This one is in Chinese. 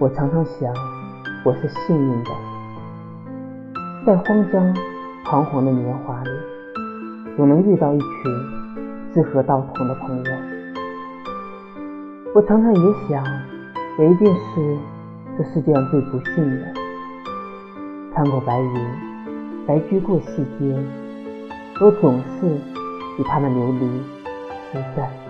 我常常想，我是幸运的，在慌张彷徨的年华里，总能遇到一群志合道同的朋友。我常常也想，我一定是这世界上最不幸的，穿过白云，白驹过隙间，我总是与他们流离失散。